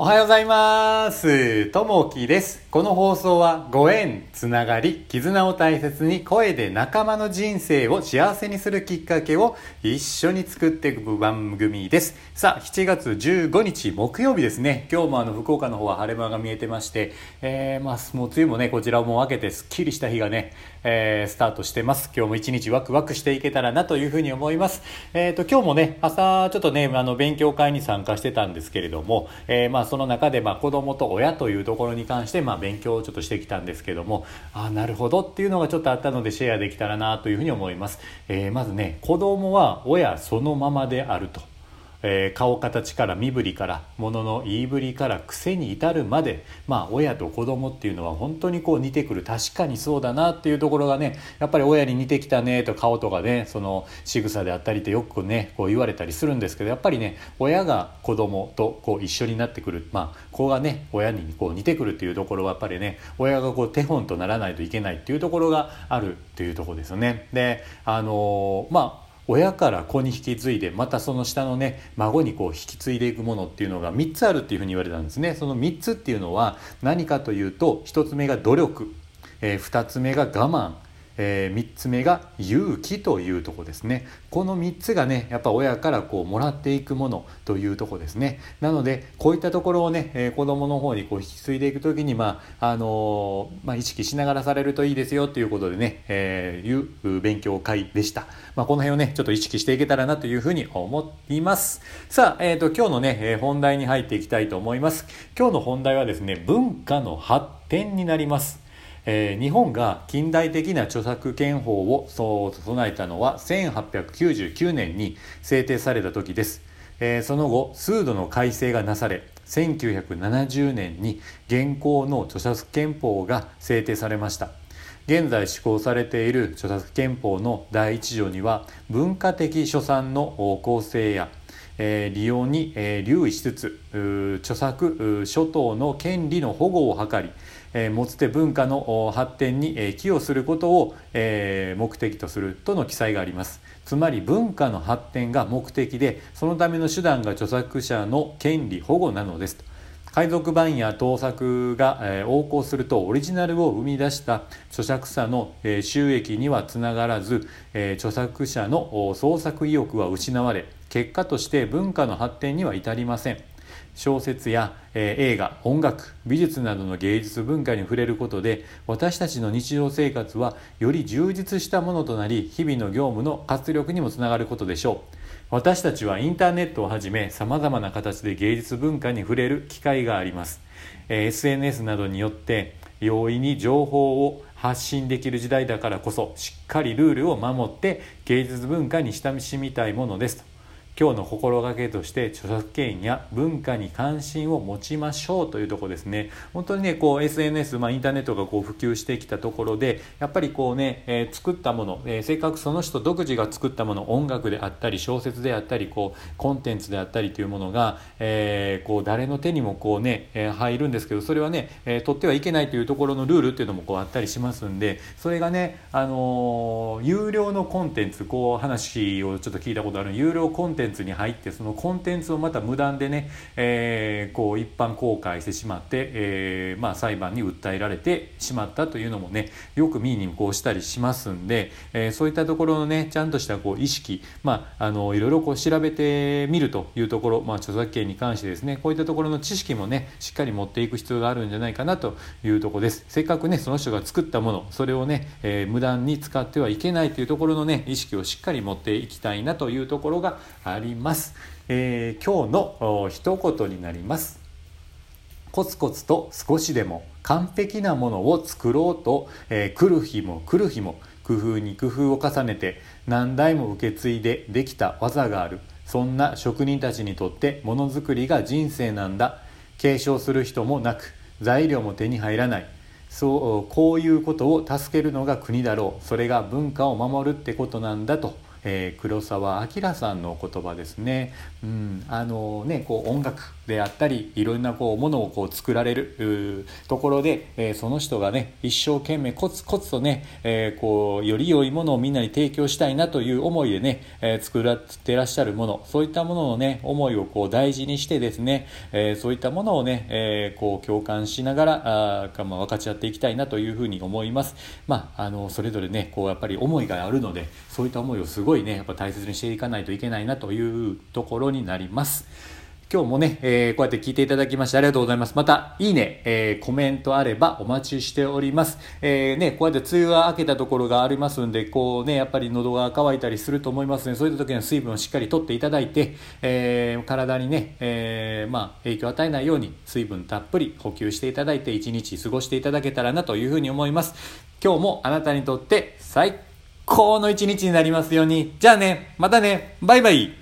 おはようございます。ともきです。この放送はご縁、つながり、絆を大切に声で仲間の人生を幸せにするきっかけを一緒に作っていく番組です。さあ、7月15日木曜日ですね。今日もあの福岡の方は晴れ間が見えてまして、えー、まあ、もう梅雨もね、こちらも分けてすっきりした日がね、えー、スタートしてます。今日も一日ワクワクしていけたらなというふうに思います。えっ、と、今日もね、朝ちょっとね、あの、勉強会に参加してたんですけれども、えーまあ、その中で、まあ、子供と親というところに関して、まあ、勉強をちょっとしてきたんですけども、ああ、なるほどっていうのがちょっとあったのでシェアできたらなというふうに思います。えーまずね、子供は親そのままであると。えー顔形から身振りから物のの言いぶりから癖に至るまでまあ親と子供っていうのは本当にこう似てくる確かにそうだなっていうところがねやっぱり親に似てきたねと顔とかねその仕草であったりってよくねこう言われたりするんですけどやっぱりね親が子供とこう一緒になってくるまあ子がね親にこう似てくるっていうところはやっぱりね親がこう手本とならないといけないっていうところがあるっていうところですよね。であのーまあ親から子に引き継いでまたその下のね孫にこう引き継いでいくものっていうのが3つあるっていうふうに言われたんですね。その3つっていうのは何かというと1つ目が努力、えー、2つ目が我慢えー、3つ目が勇気というとこですね。この3つがねやっぱ親からこうもらっていくものというとこですね。なのでこういったところをね、えー子供の方にこう引き継いでいく時にまああのーまあ、意識しながらされるといいですよということでね、えーいう勉強会でした、まあ、この辺をねちょっと意識していけたらなというふうに思います。さあ、えー、と今日のね、えー本題に入っていきたいと思います。今日の本題はですね文化の発展になります。えー日本が近代的な著作権法をそう備えたのは1899年に制定された時です、えーその後数度の改正がなされ1970年に現行の著作権法が制定されました。現在施行されている著作権法の第一条には文化的所産の構成やえー利用に、えー留意しつつ著作諸島の権利の保護を図り、えー、もつて文化の発展に、寄与することを、目的とするとの記載があります。つまり文化の発展が目的でそのための手段が著作者の権利保護なのです。と海賊版や盗作が、横行するとオリジナルを生み出した著作者の、収益にはつながらず、著作者の創作意欲は失われ結果として文化の発展には至りません。小説や、えー映画音楽美術などの芸術文化に触れることで私たちの日常生活はより充実したものとなり日々の業務の活力にもつながることでしょう。私たちはインターネットをはじめさまざまな形で芸術文化に触れる機会があります、えー SNS などによって容易に情報を発信できる時代だからこそしっかりルールを守って芸術文化に親しみたいものです。と今日の心がけとして著作権や文化に関心を持ちましょうというとこですね。本当にねこう SNS、まあ、インターネットがこう普及してきたところでやっぱりこうね、えー作ったもの、えーせっかくその人独自が作ったもの音楽であったり小説であったりこうコンテンツであったりというものが、えーこう誰の手にもこうね、えー入るんですけどそれはね、えー取ってはいけないというところのルールっていうのもこうあったりしますんでそれがね、あのー有料のコンテンツこう話をちょっと聞いたことある有料コンテンツに入ってそのコンテンツをまた無断でね、えーこう一般公開してしまって、えーまあ、裁判に訴えられてしまったというのもねよく見にこうしたりしますんで、えーそういったところのねちゃんとしたこう意識、まあ、あのいろいろこう調べてみるというところ、まあ、著作権に関してですねこういったところの知識もねしっかり持っていく必要があるんじゃないかなというところです。せっかくねその人が作ったものそれをね、えー無断に使ってはいけないというところのね意識をしっかり持っていきたいなというところがあります、えー今日の一言になります。コツコツと少しでも完璧なものを作ろうと、えー来る日も来る日も工夫に工夫を重ねて何代も受け継いでできた技がある。そんな職人たちにとってものづくりが人生なんだ。継承する人もなく材料も手に入らない。そうこういうことを助けるのが国だろう。それが文化を守るってことなんだと。えー、黒澤明さんの言葉ですね。うん、あのねこう音楽であったりいろんなこうものをこう作られるところで、えー、その人がね一生懸命コツコツとね、えー、こうより良いものをみんなに提供したいなという思いでね、えー、作らってらっしゃるものそういったもののね思いをこう大事にしてですね、えそういったものをね、えこう共感しながらあ、まあ、分かち合っていきたいなというふうに思います。まあ、あのそれぞれねこうやっぱり思いがあるのでそういった思いをすごいねやっぱ大切にしていかないといけないなというところになります。今日もね、えー、こうやって聞いていただきましてありがとうございます。また、いいね、えー、コメントあればお待ちしております。えー、ね、こうやって梅雨が明けたところがありますんで、こうね、やっぱり喉が渇いたりすると思いますので、そういった時には水分をしっかりとっていただいて、えー、体にね、えー、まあ、影響を与えないように水分たっぷり補給していただいて、一日過ごしていただけたらなというふうに思います。今日もあなたにとって最高の一日になりますように。じゃあね、またね、バイバイ。